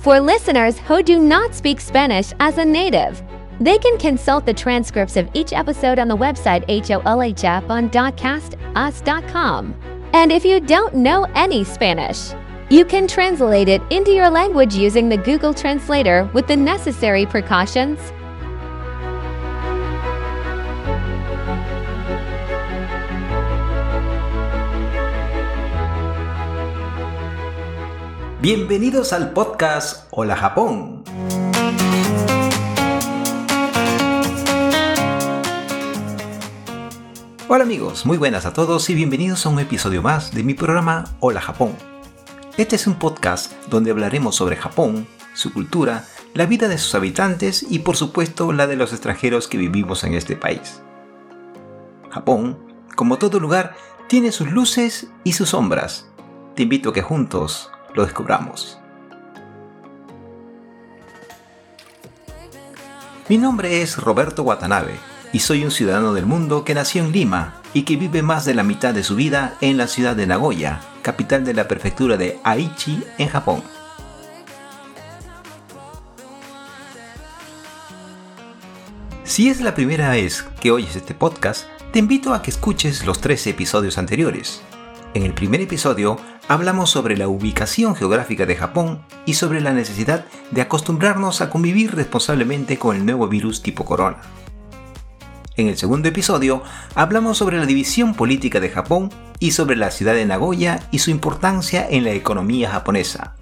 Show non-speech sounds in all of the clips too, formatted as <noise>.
For listeners who do not speak Spanish as a native, they can consult the transcripts of each episode on the website HOLHF on DotCastUs.com. And if you don't know any Spanish, you can translate it into your language using the Google Translator with the necessary precautions. Bienvenidos al podcast Hola Japón. Hola amigos, muy buenas a todos y bienvenidos a un episodio más de mi programa Hola Japón. Este es un podcast donde hablaremos sobre Japón, su cultura, la vida de sus habitantes y por supuesto la de los extranjeros que vivimos en este país. Japón, como todo lugar, tiene sus luces y sus sombras. Te invito a que juntos lo descubramos. Mi nombre es Roberto Watanabe y soy un ciudadano del mundo que nació en Lima y que vive más de la mitad de su vida en la ciudad de Nagoya, capital de la prefectura de Aichi, en Japón. Si es la primera vez que oyes este podcast, te invito a que escuches los tres episodios anteriores. En el primer episodio hablamos sobre la ubicación geográfica de Japón y sobre la necesidad de acostumbrarnos a convivir responsablemente con el nuevo virus tipo corona. En el segundo episodio hablamos sobre la división política de Japón y sobre la ciudad de Nagoya y su importancia en la economía japonesa.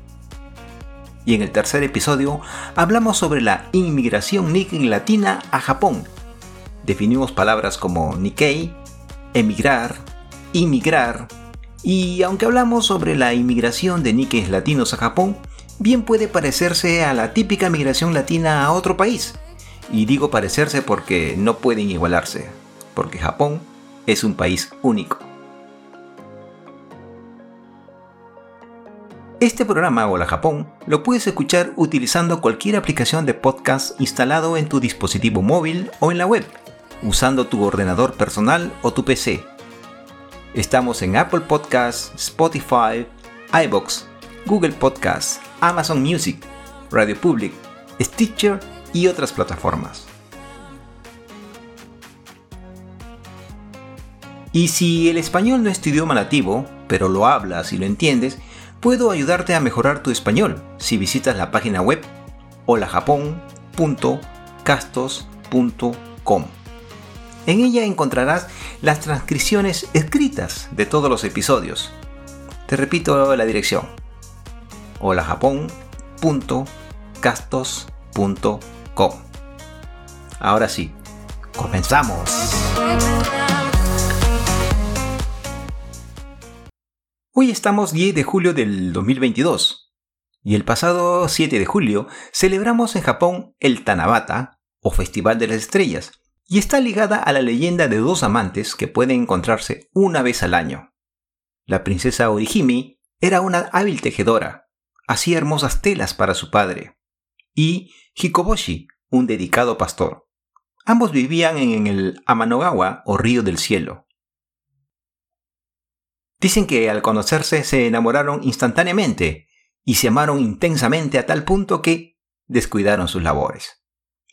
Y en el tercer episodio hablamos sobre la inmigración Nikkei latina a Japón. Definimos palabras como Nikkei, emigrar, inmigrar, y aunque hablamos sobre la inmigración de niques latinos a Japón, bien puede parecerse a la típica migración latina a otro país. Y digo parecerse porque no pueden igualarse, porque Japón es un país único. Este programa Hola Japón lo puedes escuchar utilizando cualquier aplicación de podcast instalado en tu dispositivo móvil o en la web, usando tu ordenador personal o tu PC Estamos en Apple Podcasts, Spotify, iBox, Google Podcasts, Amazon Music, Radio Public, Stitcher y otras plataformas. Y si el español no es tu idioma nativo, pero lo hablas y lo entiendes, puedo ayudarte a mejorar tu español si visitas la página web holajapón.castos.com. En ella encontrarás las transcripciones escritas de todos los episodios. Te repito la dirección. holajapón.castos.com. Ahora sí, comenzamos. Hoy estamos 10 de julio del 2022 y el pasado 7 de julio celebramos en Japón el Tanabata o Festival de las Estrellas, y está ligada a la leyenda de dos amantes que pueden encontrarse una vez al año. La princesa Orihime era una hábil tejedora, hacía hermosas telas para su padre, y Hikoboshi, un dedicado pastor. Ambos vivían en el Amanogawa o río del cielo. Dicen que al conocerse se enamoraron instantáneamente y se amaron intensamente a tal punto que descuidaron sus labores.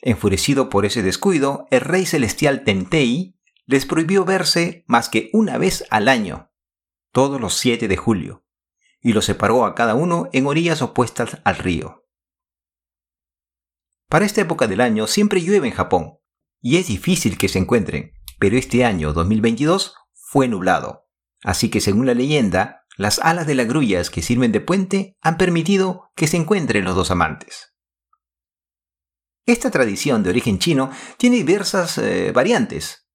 Enfurecido por ese descuido, el rey celestial Tentei les prohibió verse más que una vez al año, todos los 7 de julio, y los separó a cada uno en orillas opuestas al río. Para esta época del año siempre llueve en Japón, y es difícil que se encuentren, pero este año 2022 fue nublado, así que según la leyenda, las alas de las grullas que sirven de puente han permitido que se encuentren los dos amantes. Esta tradición de origen chino tiene diversas eh, variantes.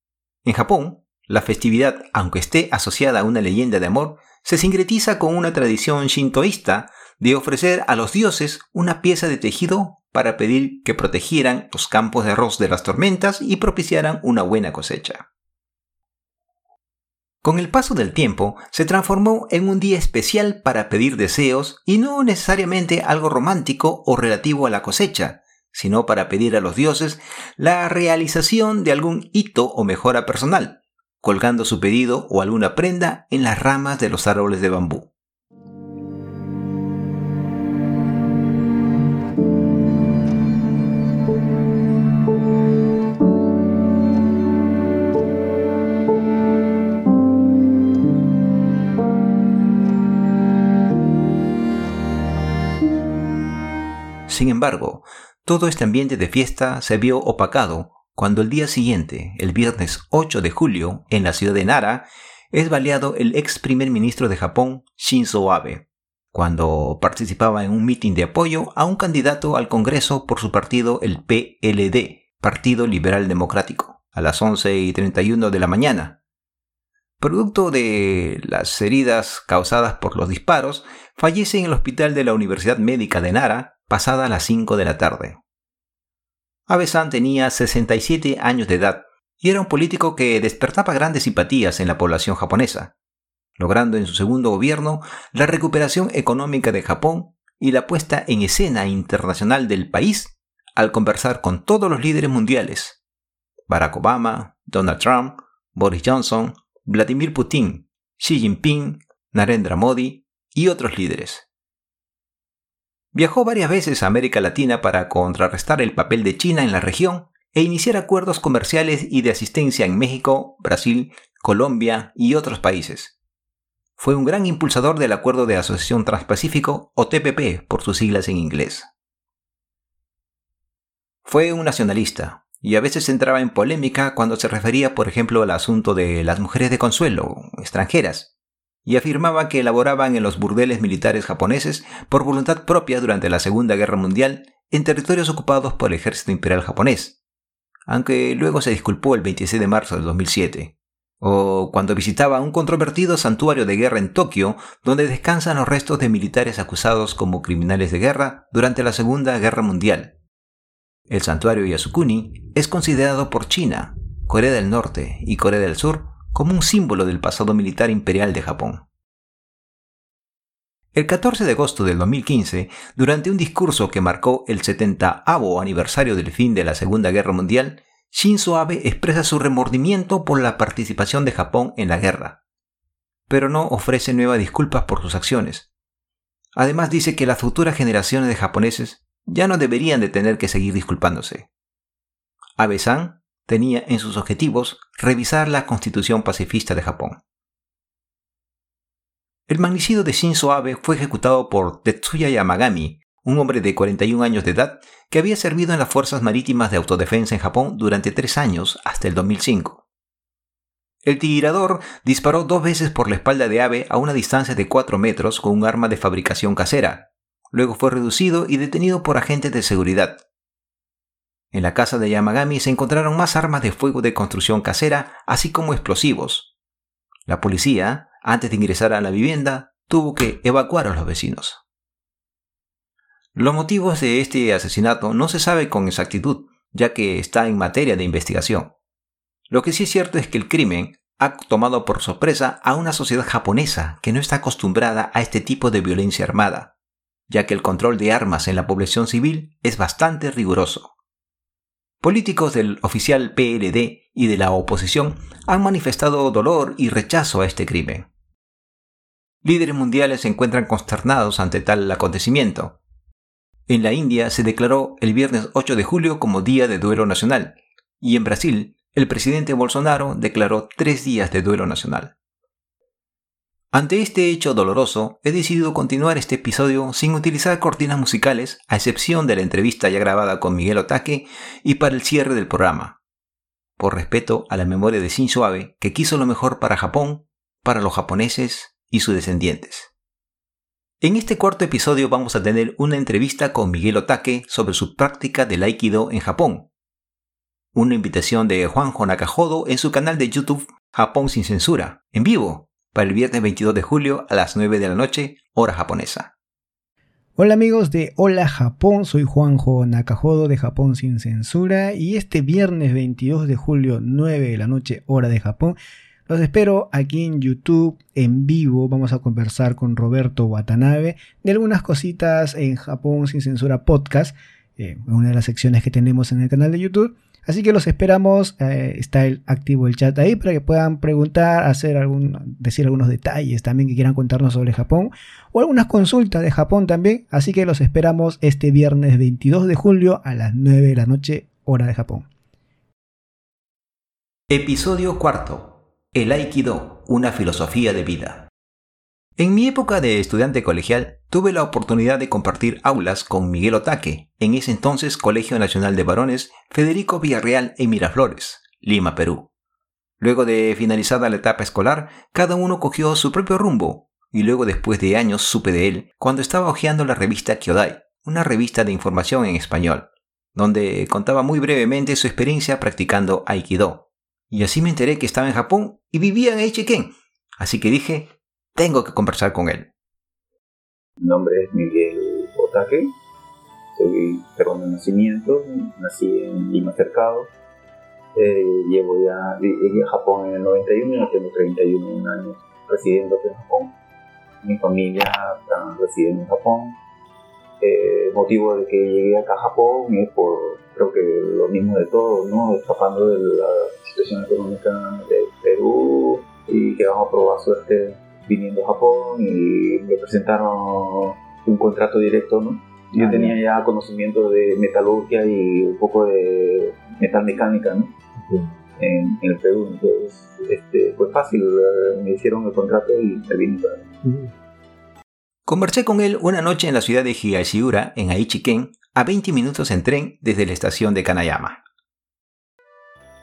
En Japón, la festividad, aunque esté asociada a una leyenda de amor, se sincretiza con una tradición shintoísta de ofrecer a los dioses una pieza de tejido para pedir que protegieran los campos de arroz de las tormentas y propiciaran una buena cosecha. Con el paso del tiempo, se transformó en un día especial para pedir deseos y no necesariamente algo romántico o relativo a la cosecha, sino para pedir a los dioses la realización de algún hito o mejora personal, colgando su pedido o alguna prenda en las ramas de los árboles de bambú. Sin embargo, todo este ambiente de fiesta se vio opacado cuando el día siguiente, el viernes 8 de julio, en la ciudad de Nara, es baleado el ex primer ministro de Japón, Shinzo Abe, cuando participaba en un mitin de apoyo a un candidato al Congreso por su partido, el PLD, Partido Liberal Democrático, a las 11 y 31 de la mañana. Producto de las heridas causadas por los disparos, fallece en el hospital de la Universidad Médica de Nara pasada las 5 de la tarde. Abe-san tenía 67 años de edad y era un político que despertaba grandes simpatías en la población japonesa, logrando en su segundo gobierno la recuperación económica de Japón y la puesta en escena internacional del país al conversar con todos los líderes mundiales, Barack Obama, Donald Trump, Boris Johnson, Vladimir Putin, Xi Jinping, Narendra Modi y otros líderes. Viajó varias veces a América Latina para contrarrestar el papel de China en la región e iniciar acuerdos comerciales y de asistencia en México, Brasil, Colombia y otros países. Fue un gran impulsador del Acuerdo de Asociación Transpacífico o TPP por sus siglas en inglés. Fue un nacionalista y a veces entraba en polémica cuando se refería, por ejemplo, al asunto de las mujeres de consuelo, extranjeras, y afirmaba que elaboraban en los burdeles militares japoneses por voluntad propia durante la Segunda Guerra Mundial en territorios ocupados por el ejército imperial japonés, aunque luego se disculpó el 26 de marzo de 2007, o cuando visitaba un controvertido santuario de guerra en Tokio donde descansan los restos de militares acusados como criminales de guerra durante la Segunda Guerra Mundial. El santuario Yasukuni es considerado por China, Corea del Norte y Corea del Sur como un símbolo del pasado militar imperial de Japón. El 14 de agosto del 2015, durante un discurso que marcó el 70 aniversario del fin de la Segunda Guerra Mundial, Shinzo Abe expresa su remordimiento por la participación de Japón en la guerra, pero no ofrece nuevas disculpas por sus acciones. Además dice que las futuras generaciones de japoneses ya no deberían de tener que seguir disculpándose. Abe-san tenía en sus objetivos revisar la constitución pacifista de Japón. El magnicidio de Shinzo Abe fue ejecutado por Tetsuya Yamagami, un hombre de 41 años de edad que había servido en las Fuerzas Marítimas de Autodefensa en Japón durante tres años hasta el 2005. El tirador disparó dos veces por la espalda de Abe a una distancia de 4 metros con un arma de fabricación casera. Luego fue reducido y detenido por agentes de seguridad. En la casa de Yamagami se encontraron más armas de fuego de construcción casera, así como explosivos. La policía, antes de ingresar a la vivienda, tuvo que evacuar a los vecinos. Los motivos de este asesinato no se sabe con exactitud, ya que está en materia de investigación. Lo que sí es cierto es que el crimen ha tomado por sorpresa a una sociedad japonesa que no está acostumbrada a este tipo de violencia armada, ya que el control de armas en la población civil es bastante riguroso. Políticos del oficial PLD y de la oposición han manifestado dolor y rechazo a este crimen. Líderes mundiales se encuentran consternados ante tal acontecimiento. En la India se declaró el viernes 8 de julio como Día de Duelo Nacional, y en Brasil el presidente Bolsonaro declaró tres días de duelo nacional. Ante este hecho doloroso, he decidido continuar este episodio sin utilizar cortinas musicales, a excepción de la entrevista ya grabada con Miguel Otaque y para el cierre del programa. Por respeto a la memoria de Shinzo Abe, que quiso lo mejor para Japón, para los japoneses y sus descendientes. En este cuarto episodio vamos a tener una entrevista con Miguel Otaque sobre su práctica del Aikido en Japón. Una invitación de Juanjo Nakajodo en su canal de YouTube Japón sin censura, en vivo, para el viernes 22 de julio a las 9 de la noche, hora japonesa. Hola amigos de Hola Japón, soy Juanjo Nakajodo de Japón sin censura y este viernes 22 de julio 9 de la noche hora de Japón los espero aquí en YouTube en vivo. Vamos a conversar con Roberto Watanabe de algunas cositas en Japón sin censura podcast, eh, una de las secciones que tenemos en el canal de YouTube. Así que los esperamos, eh, está el, activo el chat ahí para que puedan preguntar, hacer algún, decir algunos detalles también que quieran contarnos sobre Japón o algunas consultas de Japón también. Así que los esperamos este viernes 22 de julio a las 9 de la noche, hora de Japón. Episodio cuarto. El Aikido, una filosofía de vida. En mi época de estudiante colegial tuve la oportunidad de compartir aulas con Miguel Otaque, en ese entonces Colegio Nacional de Varones Federico Villarreal en Miraflores, Lima, Perú. Luego de finalizada la etapa escolar, cada uno cogió su propio rumbo, y luego después de años supe de él cuando estaba hojeando la revista Kyodai, una revista de información en español, donde contaba muy brevemente su experiencia practicando Aikido. Y así me enteré que estaba en Japón y vivía en Eichiken. Así que dije, tengo que conversar con él. Mi nombre es Miguel Otake, soy peruano de nacimiento, nací en Lima Cercado. Eh, llevo ya, llegué a Japón en el 91 y tengo 31 años residiendo en Japón. Mi familia está residiendo en Japón. Eh, el motivo de que llegué acá a Japón es por, creo que lo mismo de todo, ¿no? Escapando de la situación económica de Perú y que vamos a probar suerte viniendo a Japón y me presentaron un contrato directo, ¿no? Yo ah, tenía ya conocimiento de metalurgia y un poco de metal mecánica, ¿no? En, el Perú, entonces este, fue fácil, me hicieron el contrato y me vine para Conversé con él una noche en la ciudad de Higashiura, en Aichiken, a 20 minutos en tren desde la estación de Kanayama.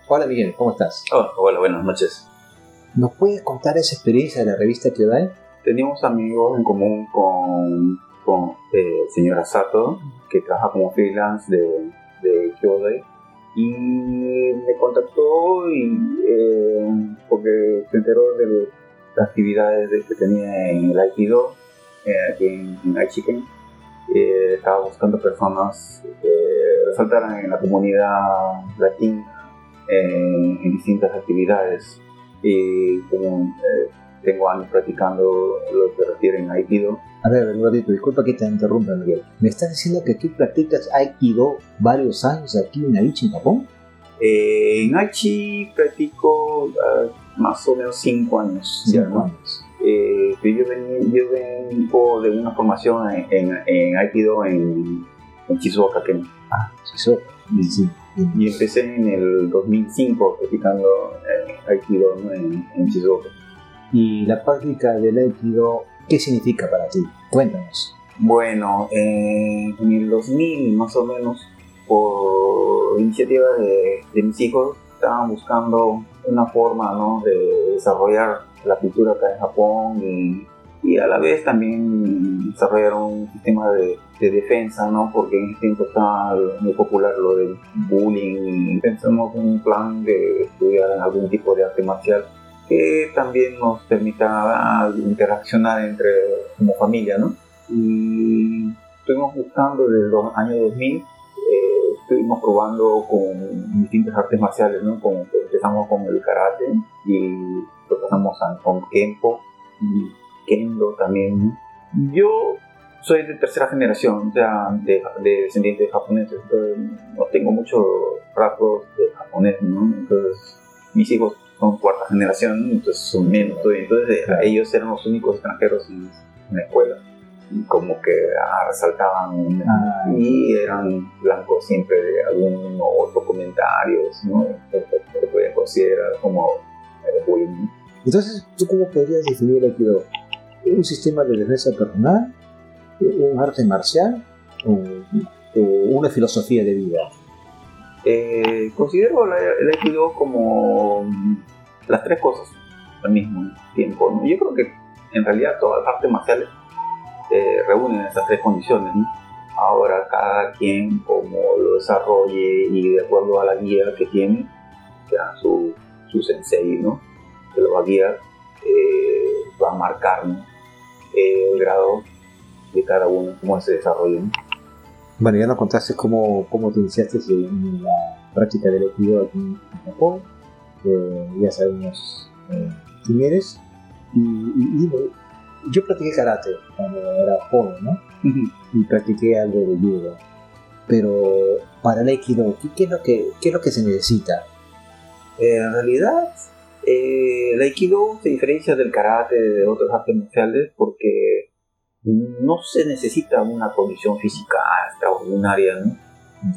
Hola Miguel, ¿cómo estás? Oh, hola, buenas noches. ¿Nos puedes contar esa experiencia de la revista Kyodai? Teníamos amigos en común con, con eh, señora Sato, que trabaja como freelance de, de Kyodai, y me contactó y, eh, porque se enteró de las actividades que tenía en el Aikido eh, aquí en, en Aichiken. Eh, estaba buscando personas que resaltaran en la comunidad latina en distintas actividades. Y como eh, tengo años practicando lo que refiere a Aikido. A ver, un ratito, disculpa que te interrumpa, Miguel. ¿Me estás diciendo que tú practicas Aikido varios años aquí en Aichi, en Japón? en Aichi practico ah, más o menos 5 años. 5 años. Eh, yo, vengo de una formación en, en, Aikido en, en Shizuoka, Ah, Shizuoka. Y empecé en el 2005 practicando eh, Aikido en, en Shizuoka. ¿Y la práctica del Aikido qué significa para ti? Cuéntanos. Bueno, eh, en el 2000 más o menos, por iniciativa de, de mis hijos, estaban buscando una forma ¿no? de desarrollar la cultura acá en Japón y, y a la vez también desarrollaron un sistema de, de, defensa, ¿no? Porque en ese tiempo estaba muy popular lo del bullying pensamos en un plan de estudiar algún tipo de arte marcial que también nos permita interaccionar entre como familia, ¿no? Y estuvimos buscando desde los años 2000 eh, estuvimos probando con distintas artes marciales, ¿no? Como empezamos con el karate y lo pasamos a, con Kenpo y Kendo también. Yo soy de tercera generación, o sea, de, de descendientes de japoneses, entonces no tengo muchos rasgos de japonés, ¿no? Entonces, mis hijos son cuarta generación, entonces son menos Entonces, ellos eran los únicos extranjeros en, la escuela. Y como que ah, resaltaban ah, y eran blancos siempre de algún otro comentario, ¿no? Que, podían considerar como bullying. Entonces, ¿tú cómo podrías definir Aikido? ¿Un sistema de defensa personal? ¿Un arte marcial? ¿O, una filosofía de vida? Eh, considero el Aikido como las tres cosas al mismo tiempo. Yo creo que en realidad todas las artes marciales eh, reúnen esas tres condiciones. Ahora cada quien como lo desarrolle y de acuerdo a la guía que tiene, sea su, su sensei, ¿no? que lo va a guiar, eh, va a marcar eh, el grado de cada uno, cómo se desarrolla. Bueno, ya nos contaste cómo, cómo te iniciaste en la práctica del equilibrio aquí en Japón, ya sabemos eh, quién eres, y, yo practiqué karate cuando era joven, ¿no? Y practiqué algo de judo. Pero para el Aikido, ¿qué, es, lo que, qué es lo que se necesita? en realidad, eh, el Aikido se diferencia del karate de otras artes marciales porque no se necesita una condición física extraordinaria, ¿no?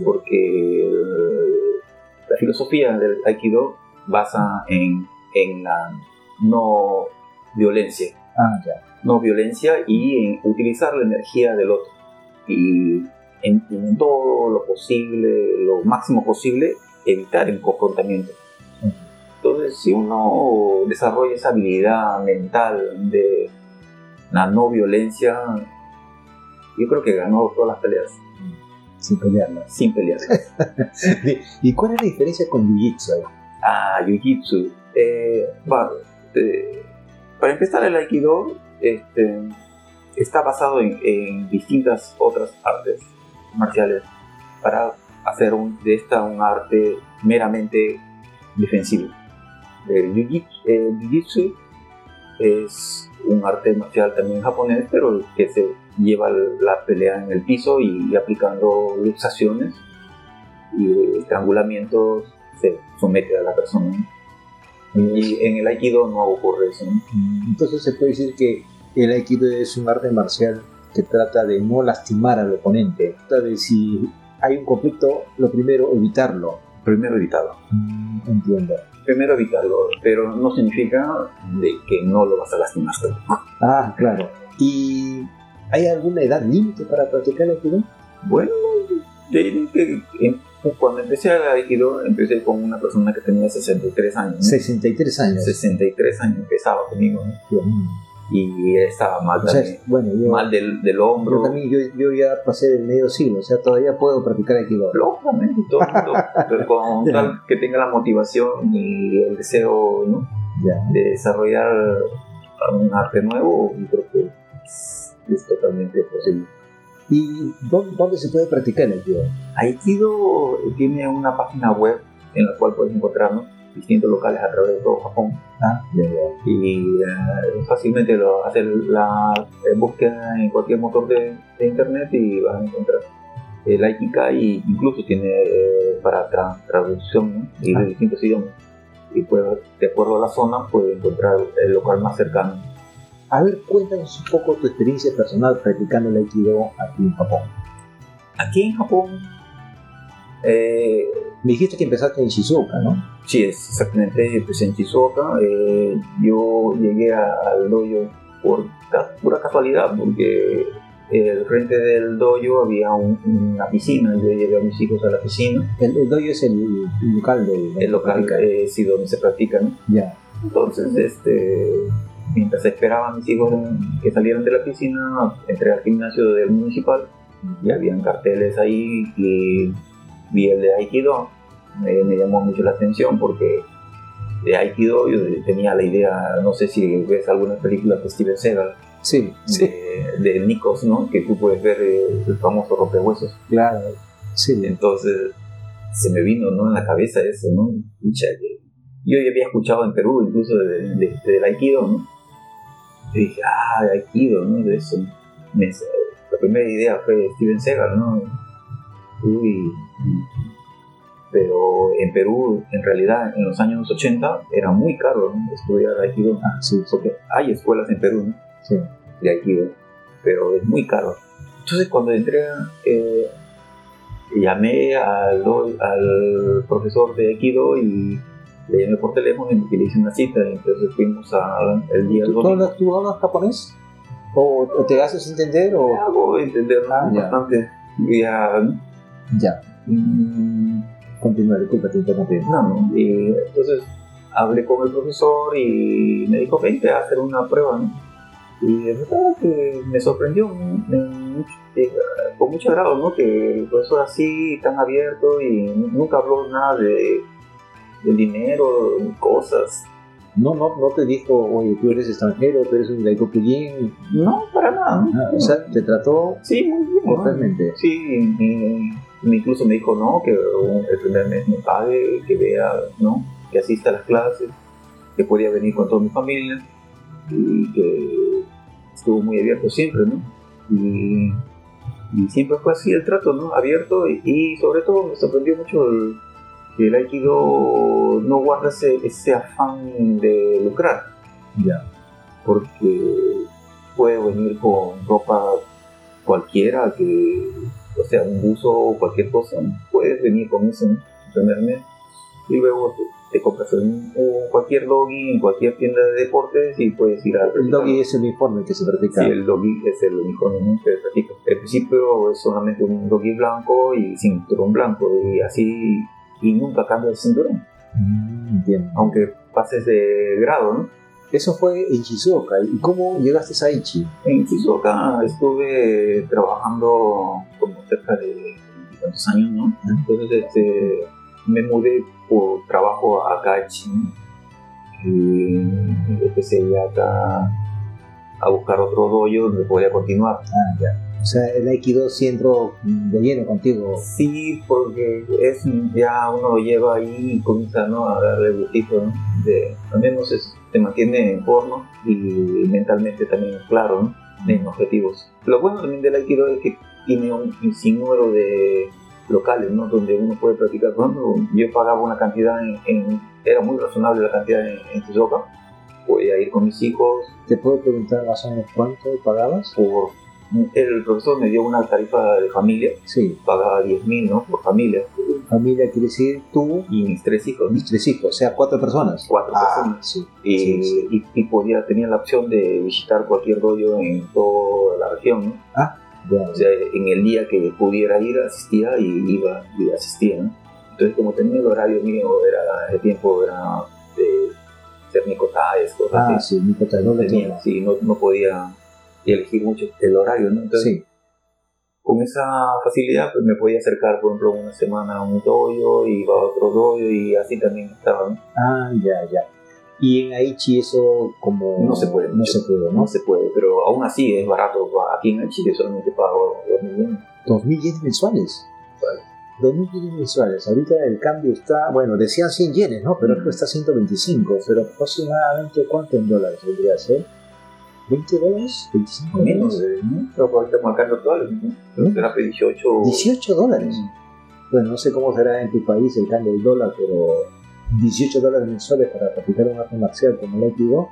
porque eh, la filosofía del Aikido basa en, en la no violencia. Ah, ya. no violencia y en utilizar la energía del otro. Y en, en todo lo posible, lo máximo posible, evitar el confrontamiento. Ujú. Entonces, si uno desarrolla esa habilidad mental de la no violencia, yo creo que ganó todas las peleas Sin pelearla. sin pelear. <laughs> ¿Y cuál es la diferencia con Jiu-Jitsu? Ah, Jiu-Jitsu. Eh, va, eh, para empezar, el Aikido este, está basado en, en distintas otras artes marciales para hacer un- de esta un arte meramente defensivo. El Jiu-Jitsu es un arte marcial también japonés, pero que se lleva la pelea en el piso y, aplicando luxaciones y estrangulamientos se somete a la persona. Y en el Aikido no ocurre eso. ¿no? Entonces se puede decir que el Aikido es un arte marcial que trata de no lastimar al oponente. Trata de si hay un conflicto, lo primero, evitarlo. Primero evitarlo. Entiendo. Primero evitarlo, pero no significa de que no lo vas a lastimar. Ah, claro. ¿Y hay alguna edad límite para practicar el Aikido? Bueno, que em- cuando empecé al Aikido, empecé con una persona que tenía 63 años. ¿no? 63 años. 63 años empezaba conmigo, ¿no? Y estaba mal O sea, también. bueno, yo, mal del, del yo hombro. también yo, yo ya pasé del medio siglo, o sea, todavía puedo practicar Aikido. Lógicamente, todo <laughs> pero con tal que tenga la motivación y el deseo ¿no? De desarrollar un arte nuevo, yo creo que es, es totalmente posible. ¿Y dónde, dónde se puede practicar el Aikido? Aikido tiene una página web en la cual puedes encontrar ¿no? Distintos locales a través de todo Japón Ah, y eh, fácilmente lo haces la eh, búsqueda en cualquier motor de, de internet y vas a encontrar el Aikikai incluso tiene eh, para tra- traducción ¿no? y de Ah. distintos idiomas y puedes, de acuerdo a la zona puedes encontrar el local más cercano A ver, cuéntanos un poco tu experiencia personal practicando el Aikido aquí en Japón. aquí en Japón eh, Me dijiste que empezaste en Shizuoka, ¿no? Sí, exactamente, pues en Shizuoka. eh, yo llegué al dojo por pura casualidad, porque el frente del dojo había un- una piscina. Yo llevé a mis hijos a la piscina, El, el dojo es el, el local del el local eh, sí, donde se practica. ¿no? Ya. Entonces, este, mientras esperaba a mis hijos que salieran de la piscina, entré al gimnasio del municipal y habían carteles ahí y vi el de Aikido. Me, me llamó mucho la atención porque de Aikido yo tenía la idea, no sé si ves algunas películas de Steven Seagal, Sí, sí, de, de Nikos, ¿no? que tú puedes ver eh, el famoso rompehuesos. claro. Sí, Entonces se me vino ¿no? en la cabeza eso, ¿no? Yo ya había escuchado en Perú incluso de, de- del Aikido, ¿no? Y dije, ah, de Aikido, ¿no? De eso. Me- la primera idea fue Steven Seagal, ¿no? Pero en Perú, en realidad, en los años 80 era muy caro ¿no? estudiar Aikido, ah, sí, porque hay escuelas en Perú, ¿no? Sí. de Aikido, pero es muy caro. Entonces cuando entré, eh, llamé al, al profesor de Aikido y le llamé por teléfono y le hice una cita, y entonces fuimos a, el día ¿Tú, domingo. tú hablas japonés? ¿O, te haces entender? o Hago entender. Ah, bastante. Ya, Ya, mm, continúa, disculpa, te interrumpí. no, no. Y entonces hablé con el profesor y me dijo, vente a hacer una prueba, ¿no? Y de verdad que me sorprendió eh, con mucho agrado, ¿no? Que el profesor así, tan abierto y nunca habló nada de, de dinero, ni cosas. No, no, no te dijo, oye, tú eres extranjero, tú eres un gaikokujin. No, para nada. ¿no? Ah, o sea, te trató sí, muy bien. ¿no? totalmente. Sí, y- y incluso me dijo, no, que el primer mes me pague, que vea, ¿no? Que asista a las clases, que podía venir con toda mi familia y que estuvo muy abierto siempre, ¿no? Y, y siempre fue así el trato, ¿no? Abierto y, y sobre todo me sorprendió mucho el, que el Aikido no guarda ese, ese afán de lucrar, Ya. porque puede venir con ropa cualquiera que, o sea, un buzo o cualquier cosa, puedes venir con eso ¿no? y luego te compras un, cualquier doggy en cualquier tienda de deportes y puedes ir a El doggy es el uniforme que se practica. Sí, el doggy es el uniforme ¿no? que practica. Al principio es solamente un doggy blanco y cinturón blanco y así y nunca cambia el cinturón, Mm, entiendo. aunque pases de grado, ¿no? Eso fue en Shizuoka. ¿Y cómo llegaste a Aichi? En Shizuoka estuve trabajando como cerca de tantos años, ¿no? Entonces este, me mudé por trabajo a Kachi y empecé ya acá a buscar otro dojo donde podía continuar. Ah, ya. O sea, el Aikido sí entró de lleno contigo. Sí, porque es ya uno lleva ahí y comienza ¿no? a darle gustito, ¿no? De, al menos es- te mantiene en forma y mentalmente también claro, ¿no? En objetivos. Lo bueno también del Aikido es que tiene un, sinnúmero de locales, ¿no? Donde uno puede practicar. Por ejemplo, yo pagaba una cantidad en, en- era muy razonable la cantidad en, en Shizuoka. Podía ir con mis hijos, ¿Te puedo preguntar más o menos cuánto pagabas? por el profesor me dio una tarifa de familia, Sí, pagaba 10 mil, ¿no? Por familia. familia quiere decir tú Y mis tres hijos, ¿no? mis tres hijos, o sea, cuatro personas. cuatro Ah, personas. sí. Y, sí, sí. y- y podía, tenía la opción de visitar cualquier dojo en toda la región. ¿no? Ya, O sea, en el día que pudiera ir, asistía y iba y asistía. ¿no? Entonces, como tenía el horario mío, era el tiempo era de hacer nicotades, cosas Ah, así. sí, doble Tenía, sí, no, no podía elegir mucho el horario. ¿no? Entonces, Sí, con esa facilidad pues me podía acercar por ejemplo una semana a un dojo y iba a otro dojo y así también estaba ¿no? ah, ya, ya. Y en Aichi eso como... No se puede No mucho. se puede, no ¿no? se puede pero aún así es barato aquí en Chile solamente pago dos millones Dos mil yenes mensuales. Dos mil yenes mensuales. Ahorita el cambio está, bueno, decían 100 yenes, ¿no? Pero Mm. creo que está 125. Pero aproximadamente, ¿cuánto en dólares vendría a ser? ¿20 dólares? ¿25 menos dólares? ¿no? pero ahorita con el cambio actual ¿no? Pero será que 18 18 dólares. Bueno, no sé cómo será en tu país el cambio del dólar, pero 18 dólares mensuales para practicar un arte marcial como el Aikido,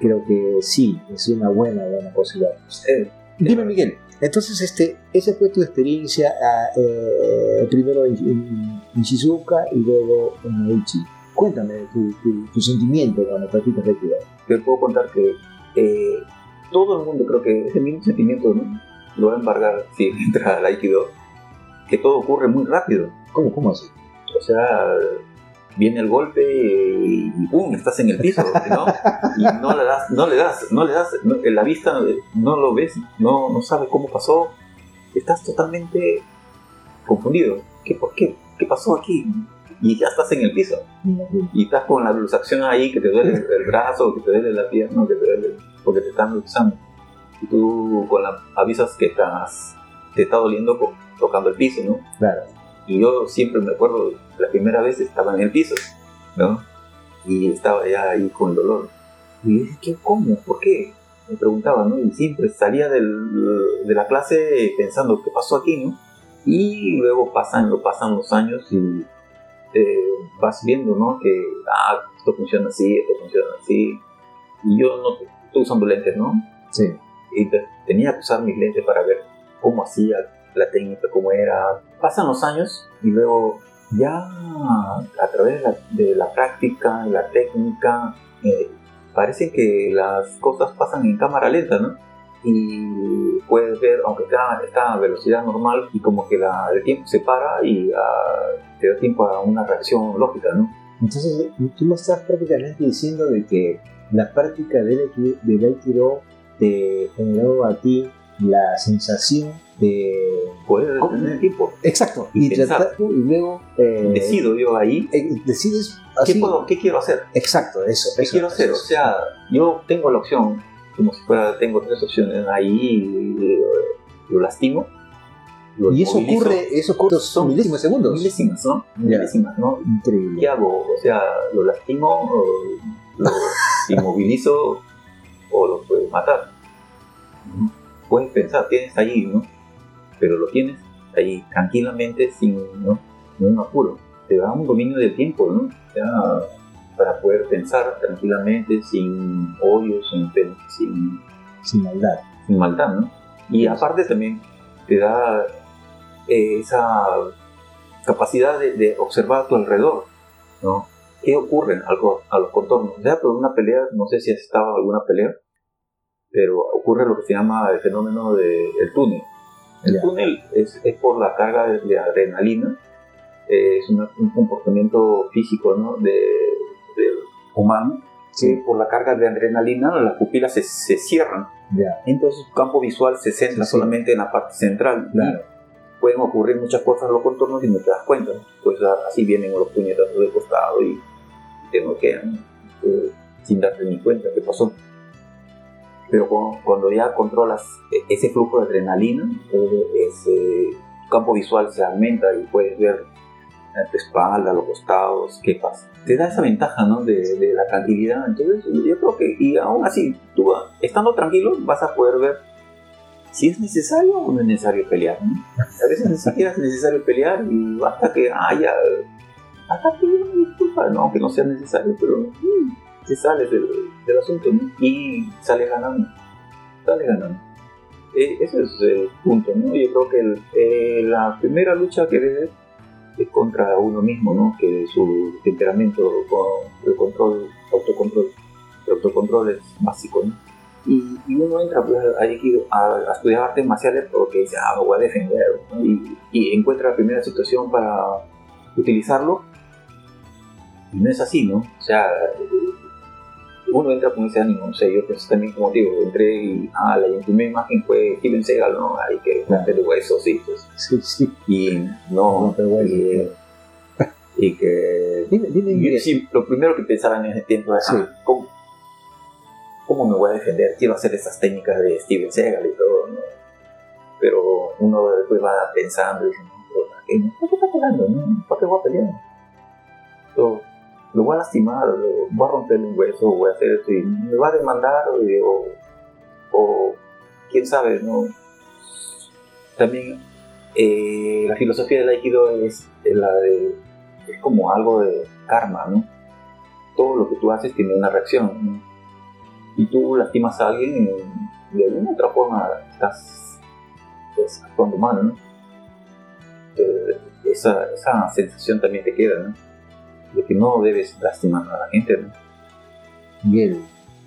creo que sí, es una buena, buena posibilidad. Eh, Dime, Miguel, entonces este, esa fue tu experiencia ah, eh, primero en, en- en Shizuoka y luego en Aichi. Cuéntame tu, tu, tu sentimiento cuando practicas Aikido. te puedo contar que eh, todo el mundo creo que ese mismo sentimiento ¿no? lo va a embargar si <laughs> entra al Aikido que todo ocurre muy rápido ¿Cómo, cómo así? O sea, viene el golpe y, ¡pum! estás en el piso, ¿no? Y no le das, no le das, no le das, no- en la vista no lo ves, no, no sabes cómo pasó, estás totalmente confundido. ¿Qué, por qué? ¿Qué pasó aquí? Y ya estás en el piso. Y estás con la luxación ahí, que te duele el brazo, que te duele la pierna, que te duele, porque te están luxando. Y tú con la, avisas que estás, te está doliendo tocando el piso, ¿no? Claro. Y yo siempre me acuerdo, la primera vez estaba en el piso, ¿no? Y estaba ya ahí con dolor. Y dije, ¿qué? ¿Cómo? ¿Por qué? Me preguntaba, ¿no? Y siempre salía del- de la clase pensando, ¿qué pasó aquí, no? Y luego pasan, lo pasan los años y eh, vas viendo, ¿no? Que, ah, esto funciona así, esto funciona así. Y yo no estoy usando lentes, ¿no? Sí. y te- tenía que usar mis lentes para ver cómo hacía la técnica, cómo era. Pasan los años y luego ya a través de la, de la práctica, la técnica, eh, parece que las cosas pasan en cámara lenta, ¿no? Y puedes ver, aunque está, está a velocidad normal, y como que la- el tiempo se para y ah, te da tiempo a una reacción lógica, ¿no? Entonces, tú me estás prácticamente diciendo de que la práctica del del Aikido te generó a ti la sensación de... Puedes ¿Cómo? tener tiempo. Exacto. Y Y, tratar- y luego... eh, Decido yo ahí, eh, decides ¿qué, así. puedo, ¿qué quiero hacer? Exacto, eso. ¿Qué eso, quiero hacer? O eso. sea, yo tengo la opción, como si fuera, tengo tres opciones ahí, eh, lo lastimo. lo y eso movilizo. ocurre, eso ocurre Son milésimos de segundos. Milésimas, ¿no? Milésimas, ¿no? ¿Qué Increíble. hago? O sea, lo lastimo, o inmovilizo o lo puedes matar. Puedes pensar, tienes ahí, ¿no? Pero lo tienes ahí tranquilamente sin ¿no? ningún apuro. Te da un dominio del tiempo, ¿no? Sea, para poder pensar tranquilamente, sin odio, sin, sin, Sin maldad. sin maldad, ¿no? Y aparte también te da eh, esa capacidad de, de observar a tu alrededor, ¿no? Qué ocurre al co- a los contornos. Ya, pero una pelea, no sé si has estado alguna pelea, pero ocurre lo que se llama el fenómeno del túnel. El Ya. túnel es, es por la carga de, de adrenalina, eh, es una- un comportamiento físico ¿no? de, del humano, que por la carga de adrenalina las pupilas se, se cierran, Ya, entonces tu campo visual se centra Sí, sí. solamente en la parte central. claro. Y pueden ocurrir muchas cosas en los contornos y no te das cuenta. Pues a- así vienen los puñetazos de costado y te noquean eh, sin darte ni cuenta qué pasó. Pero cu- cuando ya controlas e- ese flujo de adrenalina, eh, ese campo visual se aumenta y puedes ver a tu espalda, los costados, qué pasa. Te da esa ventaja, ¿no? De, de la tranquilidad. Entonces, yo creo que, y aún así, tú estando tranquilo, vas a poder ver si es necesario o no es necesario pelear. ¿no? A veces ni siquiera es necesario pelear y basta que haya. Hasta que una disculpa, no, que no sea necesario, pero mm, te sales del, del asunto ¿no? y sales ganando. Sales ganando. Eh, ese es el punto, ¿no? Yo creo que el- eh, la primera lucha que debe es contra uno mismo, ¿no? Que su temperamento el control, autocontrol. El autocontrol es básico, ¿no? Y, y uno entra pues, ahí a, a estudiar artes marciales porque dice, ah, voy a defender, ¿no? y, y encuentra la primera situación para utilizarlo. Y no es así, ¿no? O sea, uno entra con ese ánimo, no sé, yo también como digo, entré y, ah, la primera imagen fue Steven Seagal, ¿no? Hay que romper huesos, sí, pues. Sí, sí. Y no, Romper huesos, y, y que Dime, dime, y Miguel. sí, lo primero que pensaba en ese tiempo es, Sí. ah, ¿cómo, ¿cómo me voy a defender? Quiero hacer esas técnicas de Steven Seagal y todo, ¿no? Pero uno después va pensando y dice, pero ¿para qué? ¿Para qué está peleando? no? ¿Para qué voy a pelear? Lo, voy a lastimar, lo, voy a romperle un hueso, voy a hacer esto y me va a demandar o, o, o quién sabe, ¿no? También eh, la filosofía del Aikido es la de es como algo de karma, ¿no? Todo lo que tú haces tiene una reacción. ¿no? Y tú lastimas a alguien y de alguna otra forma estás pues, actuando mal, ¿no? Entonces, esa, esa sensación también te queda, ¿no? De que no debes lastimar a la gente, ¿no?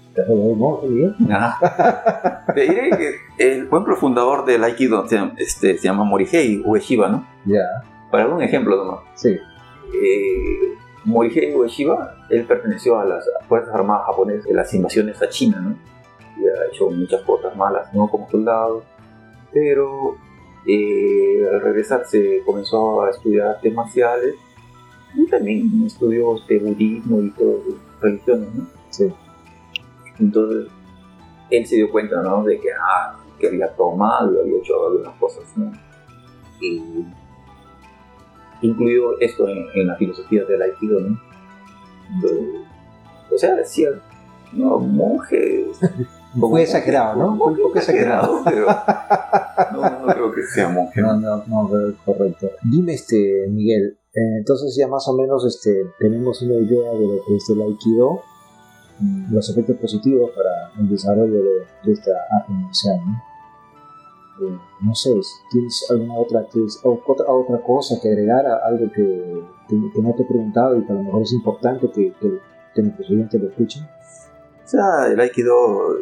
¿Estás hablando de monje, Miguel? Ajá. <laughs> Te diré que el buen fundador del Aikido se este, se llama Morihei Ueshiba, ¿no? Ya, Para dar un ejemplo nomás. sí. eh, Morihei Ueshiba, él perteneció a las Fuerzas Armadas japonesas en las invasiones a China, ¿no? Y ha hecho muchas cosas malas, ¿no? Como soldado, pero eh, al regresar se comenzó a estudiar artes marciales y también estudió este budismo y las religiones, ¿no? Sí. Entonces, él se dio cuenta, ¿no? De que, ah, que había tomado, había hecho algunas cosas, ¿no? Y incluido esto en, en la filosofía del Aikido, ¿no? Entonces, o sea, decía, no, monje... <laughs> Un poco exagerado, ¿no? Un poco exagerado. pero no, no creo que sea monje. No, no, no, correcto. Dime, este, Miguel, eh, entonces ya más o menos este, tenemos una idea de lo que es el Aikido, mm, los efectos positivos para el desarrollo de, de esta arte marcial, ¿no? Eh, no sé, ¿tienes alguna otra, otra, otra cosa que agregar, a algo que, que, que no te he preguntado y que a lo mejor es importante que, que, que nuestros oyentes lo escuchen? O sea, el Aikido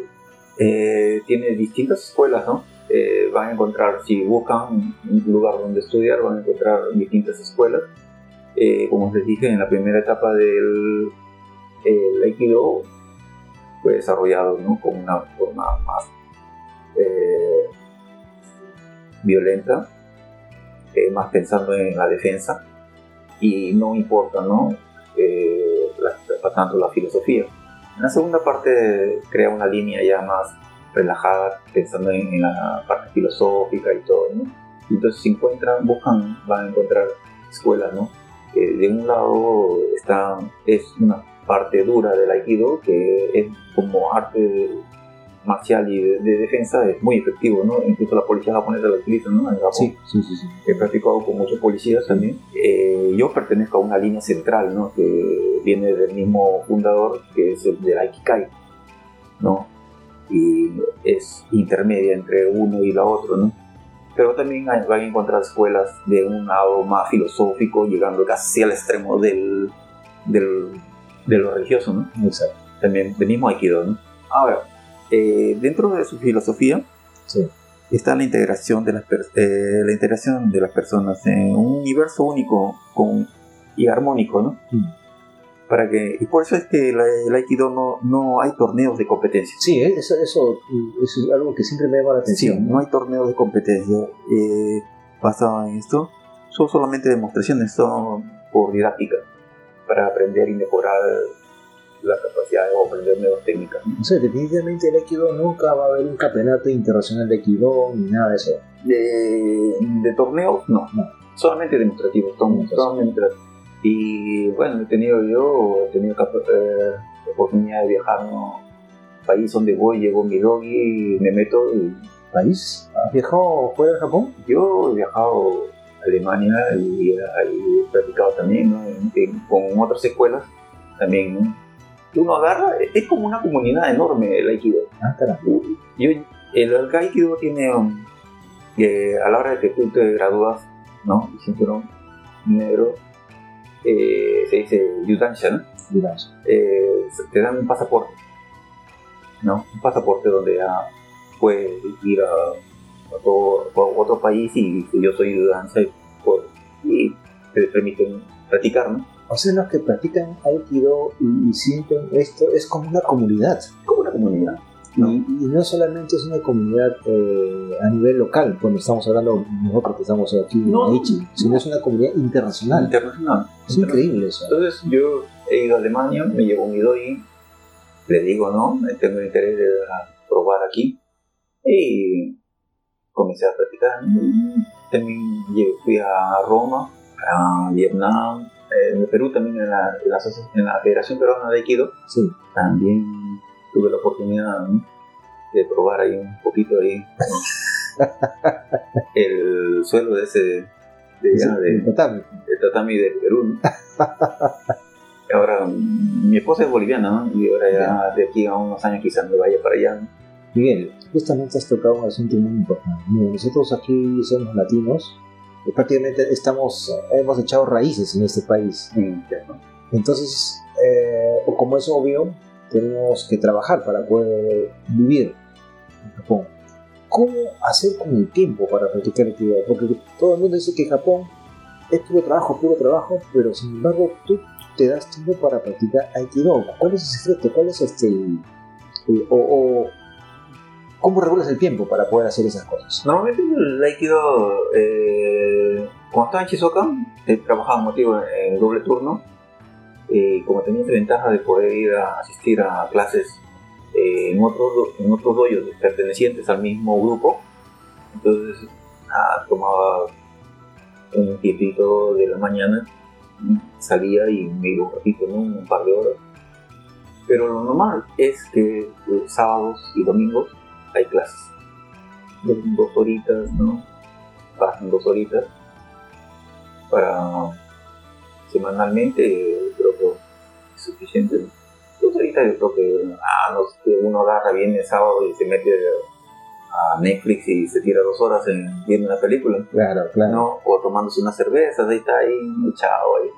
eh, tiene distintas escuelas, ¿no? Eh, van a encontrar, si buscan un lugar donde estudiar, van a encontrar distintas escuelas. Eh, como les dije, en la primera etapa del el Aikido fue desarrollado ¿no? con una forma más eh, violenta, eh, más pensando en la defensa, y no importa, ¿no? Eh, la- tanto la filosofía. En la segunda parte crea una línea ya más relajada, pensando en, en la parte filosófica y todo, ¿no? Entonces si encuentran, buscan, van a encontrar escuelas, ¿no? De un lado está, es una parte dura del Aikido, que es como arte marcial y de, de defensa, es muy efectivo, ¿no? Incluso la policía japonesa lo utiliza, ¿no? En Japón sí, sí, sí. he practicado con muchos policías también. Eh, yo pertenezco a una línea central, ¿no? Que viene del mismo fundador, que es el del Aikikai, ¿no? Y es intermedia entre uno y la otro, ¿no? Pero también hay- van a encontrar escuelas de un lado más filosófico, llegando casi al extremo del, del de lo religioso, ¿no? Exacto. También del mismo Aikido, ¿no? Ahora, eh, dentro de su filosofía Sí. está la integración de las eh, la integración de las personas en un universo único con, y armónico, ¿no? Mm. Para que y por eso es que la- el Aikido no, no hay torneos de competencia. Sí, eh, eso, eso, eso es algo que siempre me llama la Sí, atención. no hay torneos de competencia eh, basado en esto. Son solamente demostraciones, son por didáctica, para aprender y mejorar la capacidad o aprender nuevas técnicas. ¿no? O sea, definitivamente el Aikido nunca va a haber un campeonato internacional de Aikido ni nada de eso. De, de torneos, no. No. Solamente demostrativos. Y bueno, he tenido yo, he tenido eh, oportunidad de viajar ¿no? país donde voy, llevo mi doggy, me meto y ¿País? ¿Has viajado fuera de Japón? Yo he viajado a Alemania y ahí he practicado también ¿no? En- en- con otras escuelas también. ¿no? Uno agarra, es como una comunidad enorme el Aikido. Ah. Yo, el Aikido tiene, um, eh, a la hora de que tú te gradúas, ¿no? El cinturón negro, eh, se dice Yudansha, ¿no? Digamos. eh, te dan un pasaporte, ¿no? Un pasaporte donde ya puedes ir a, a todo- a otro país y yo soy de danza y, y te permiten practicar, ¿no? O sea, los que practican Aikido y, y sienten esto es como una comunidad. Como una comunidad. Y, ¿no? y no solamente es una comunidad eh, a nivel local, cuando estamos hablando nosotros que estamos aquí No. en Aichi, sino es una comunidad internacional. Internacional. Es increíble eso. Entonces yo he ido a Alemania, me llevo mi doy, le digo, ¿no? Tengo interés de probar aquí. Y comencé a practicar. También fui a Roma, a Vietnam, eh, en Perú también en la, en la asoci- en la Federación Peruana de Aikido. Sí. También tuve la oportunidad ¿no? de probar ahí un poquito ahí ¿no? <laughs> el suelo de ese de, ya, de, tatami. el tatami de Perú. ¿no? <laughs> Ahora mm, mi esposa es boliviana ¿no? y ahora ya de aquí a unos años quizás me vaya para allá. ¿no? Miguel, justamente has tocado un asunto muy importante. Mira, nosotros aquí somos latinos y prácticamente estamos, hemos echado raíces en este país. Entonces, eh, como es obvio, tenemos que trabajar para poder vivir en Japón. ¿Cómo hacer con el tiempo para practicar actividad? Porque todo el mundo dice que Japón es puro trabajo, puro trabajo, pero sin embargo tú te das tiempo para practicar Aikido. ¿Cuál es el secreto? ¿Cuál es este... el- el- o, o cómo regulas el tiempo para poder hacer esas cosas? Normalmente el Aikido, eh, cuando estaba en Shizuoka, he trabajado motivo en doble turno. Y como tenía esa ventaja de poder ir a asistir a clases eh, en, otros, en otros doyos pertenecientes al mismo grupo, entonces ah, tomaba un tiempito de la mañana, salía y me iba un ratito, ¿no? un par de horas. Pero lo normal es que los sábados y domingos hay clases dos horitas, ¿no? Pasan dos horitas para semanalmente, creo que es suficiente. Dos horitas yo creo que, ah, no sé, uno agarra bien el sábado y se mete a Netflix y se tira dos horas en viendo una película, Claro, claro. ¿no? O tomándose una cerveza, ahí está ahí, echado ahí.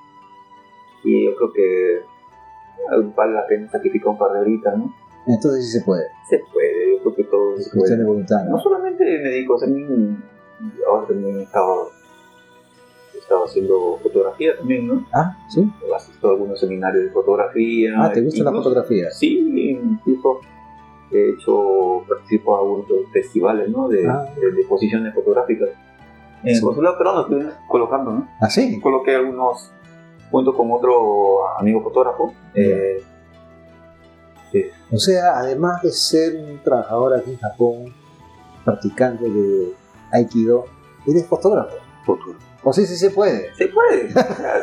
Y yo creo que vale la pena sacrificar un par de horitas, ¿no? Entonces sí se puede. Se puede, yo creo que todo Es se cuestión puede. de voluntad. ¿no? No solamente me dedico, también ahora también estaba, estaba haciendo fotografía también, ¿no? Ah, sí. Asisto a algunos seminarios de fotografía. Ah, ¿te gusta la fotografía? Sí, incluso he hecho, participo a algunos festivales, ¿no? De, Ah. de, de exposiciones fotográficas. En el consulado peruano estoy colocando, ¿no? Ah, sí. Coloqué algunos, junto con otro amigo fotógrafo, eh, O sea, además de ser un trabajador aquí en Japón, practicante de Aikido, eres fotógrafo. fotógrafo. O sea, sí se puede. Se puede,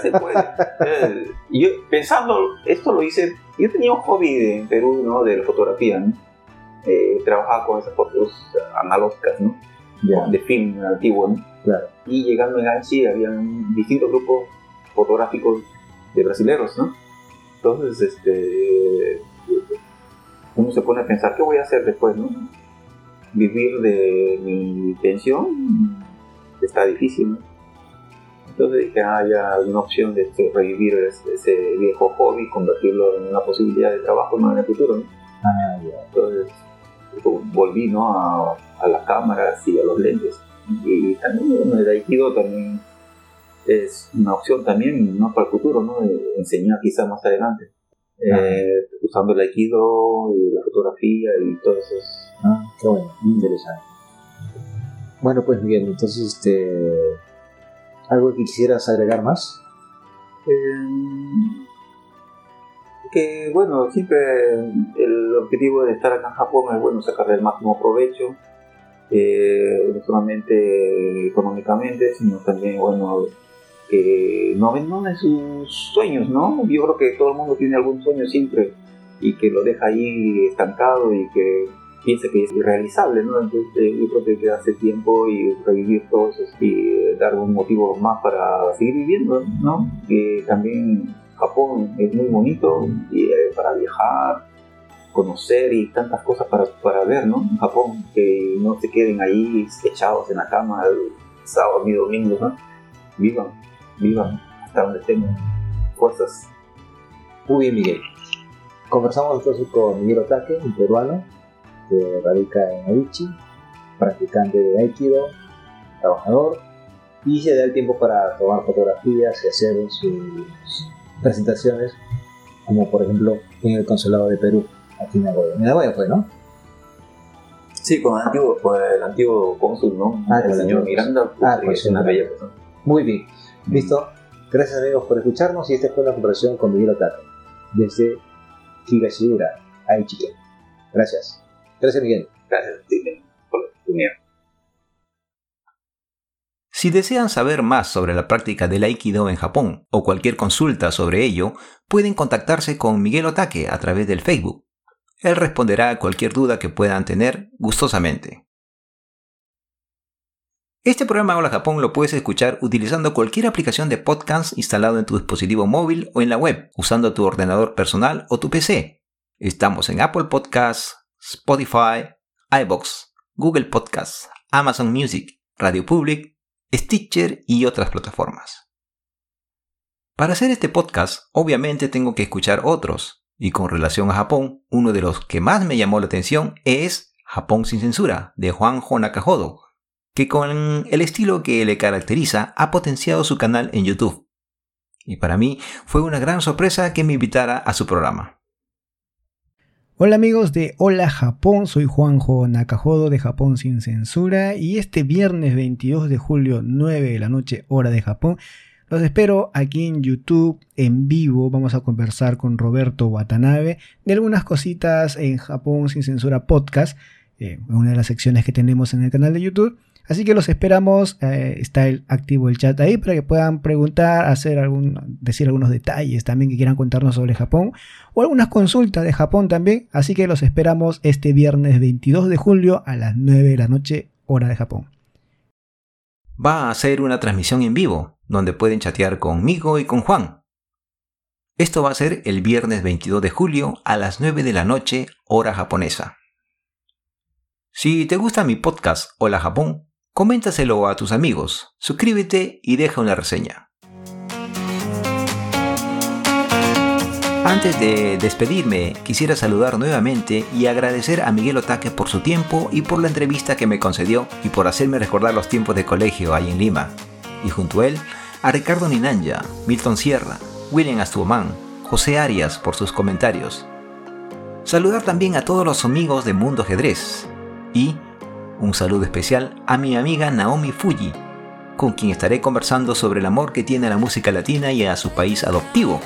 se puede. <laughs> Eh, y yo pensando, esto lo hice, yo tenía un hobby en Perú, ¿no? De la fotografía, ¿no? Eh, trabajaba con esas fotos analógicas, ¿no? Ya, De film antiguo, ¿no? claro. Y llegando en Anchi había distintos grupos fotográficos de brasileros, ¿no? Entonces, este, uno se pone a pensar, ¿qué voy a hacer después, no? Vivir de mi pensión está difícil, ¿no? Entonces dije, ah, ya hay una opción de este, revivir ese, viejo hobby, convertirlo en una posibilidad de trabajo en el futuro. ¿no? Ah, Entonces volví ¿no? a, a, las cámaras y a los lentes. Y también bueno, el Aikido también es una opción también ¿no? para el futuro, ¿no? enseñar quizás más adelante. Eh, usando el Aikido y la fotografía y todo eso. Ah, qué bueno, muy interesante. Bueno, pues Miguel, entonces, este, ¿algo que quisieras agregar más? Eh, que, bueno, siempre el objetivo de estar acá en Japón es, bueno, sacarle el máximo provecho, eh, no solamente económicamente, sino también, bueno, que no abandonen sus sueños, ¿no? Yo creo que todo el mundo tiene algún sueño siempre y que lo deja ahí estancado y que piensa que es irrealizable, ¿no? Entonces yo creo que hay que darse tiempo y revivir todo eso y dar un motivo más para seguir viviendo, ¿no? Que también Japón es muy bonito y, eh, para viajar, conocer y tantas cosas para, para ver, ¿no? Japón, que no se queden ahí echados en la cama el sábado y domingo, ¿no? Vivan vivan hasta donde tengan fuerzas. Muy bien, Miguel. Conversamos entonces con Miguel Otake, un peruano que radica en Aichi, practicante de Aikido, trabajador, y se da el tiempo para tomar fotografías y hacer sus presentaciones, como por ejemplo en el Consulado de Perú, aquí en Nagoya. En Nagoya fue, ¿no? Sí, con el antiguo, con el antiguo cónsul, ¿no? Ah, el señor Miranda, pues, ah, pues, es una bella persona. Muy bien. Listo. Gracias amigos por escucharnos y esta fue la conversación con Miguel Otake desde Higashigura, Aichi. Gracias. Gracias Miguel. Gracias por la oportunidad. Si desean saber más sobre la práctica del Aikido en Japón o cualquier consulta sobre ello, pueden contactarse con Miguel Otake a través del Facebook. Él responderá a cualquier duda que puedan tener gustosamente. Este programa Hola Japón lo puedes escuchar utilizando cualquier aplicación de podcast instalado en tu dispositivo móvil o en la web, usando tu ordenador personal o tu PC. Estamos en Apple Podcasts, Spotify, iBox, Google Podcasts, Amazon Music, Radio Public, Stitcher y otras plataformas. Para hacer este podcast, obviamente tengo que escuchar otros, y con relación a Japón, uno de los que más me llamó la atención es Japón sin censura, de Juanjo Nakajodo, que con el estilo que le caracteriza ha potenciado su canal en YouTube. Y para mí fue una gran sorpresa que me invitara a su programa. Hola amigos de Hola Japón, soy Juanjo Nakajodo de Japón sin censura y este viernes 22 de julio 9 de la noche hora de Japón los espero aquí en YouTube en vivo. Vamos a conversar con Roberto Watanabe de algunas cositas en Japón sin censura podcast, eh, una de las secciones que tenemos en el canal de YouTube. Así que los esperamos, eh, está el, activo el chat ahí para que puedan preguntar, hacer algún, decir algunos detalles también que quieran contarnos sobre Japón o algunas consultas de Japón también. Así que los esperamos este viernes 22 de julio a las 9 de la noche, hora de Japón. Va a ser una transmisión en vivo, donde pueden chatear conmigo y con Juan. Esto va a ser el viernes 22 de julio a las 9 de la noche, hora japonesa. Si te gusta mi podcast Hola Japón, Coméntaselo a tus amigos, suscríbete y deja una reseña. Antes de despedirme, quisiera saludar nuevamente y agradecer a Miguel Otaque por su tiempo y por la entrevista que me concedió y por hacerme recordar los tiempos de colegio ahí en Lima. Y junto a él, a Ricardo Ninanja, Milton Sierra, William Astuomán, José Arias por sus comentarios. Saludar también a todos los amigos de Mundo Ajedrez y un saludo especial a mi amiga Naomi Fuji, con quien estaré conversando sobre el amor que tiene a la música latina y a su país adoptivo,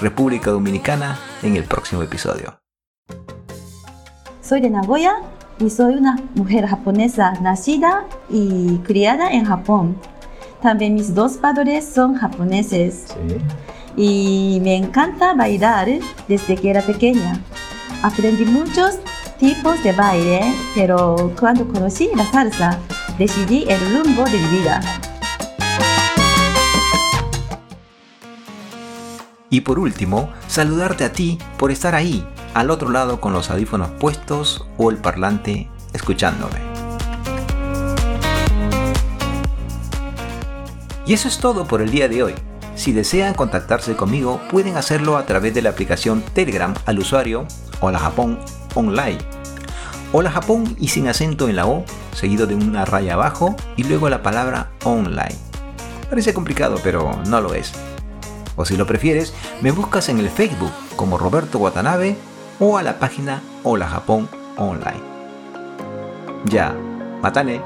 República Dominicana, en el próximo episodio. Soy de Nagoya y soy una mujer japonesa nacida y criada en Japón. También mis dos padres son japoneses. Y me encanta bailar desde que era pequeña. Aprendí muchos tipos de baile, pero cuando conocí la salsa, decidí el rumbo de mi vida. Y por último, saludarte a ti por estar ahí, al otro lado con los audífonos puestos o el parlante escuchándome. Y eso es todo por el día de hoy. Si desean contactarse conmigo, pueden hacerlo a través de la aplicación Telegram al usuario Hola Japón Online. Hola Japón y sin acento en la O, seguido de una raya abajo y luego la palabra online. Parece complicado, pero no lo es. O si lo prefieres, me buscas en el Facebook como Roberto Watanabe o a la página Hola Japón Online. Ya, matane.